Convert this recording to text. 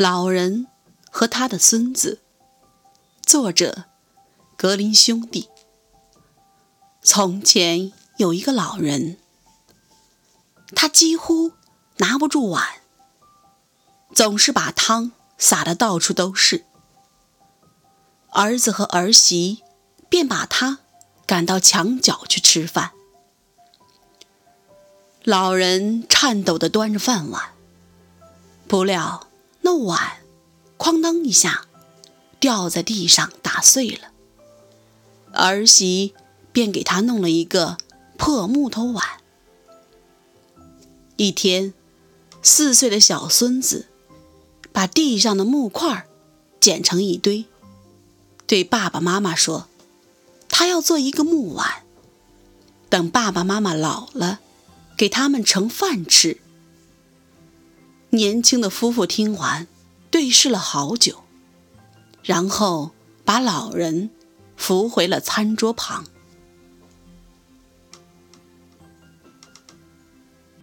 老人和他的孙子，作者格林兄弟。从前有一个老人，他几乎拿不住碗，总是把汤洒得到处都是。儿子和儿媳便把他赶到墙角去吃饭。老人颤抖地端着饭碗，不料。那碗，哐当一下，掉在地上打碎了。儿媳便给他弄了一个破木头碗。一天，四岁的小孙子把地上的木块捡成一堆，对爸爸妈妈说：“他要做一个木碗，等爸爸妈妈老了，给他们盛饭吃。”年轻的夫妇听完，对视了好久，然后把老人扶回了餐桌旁。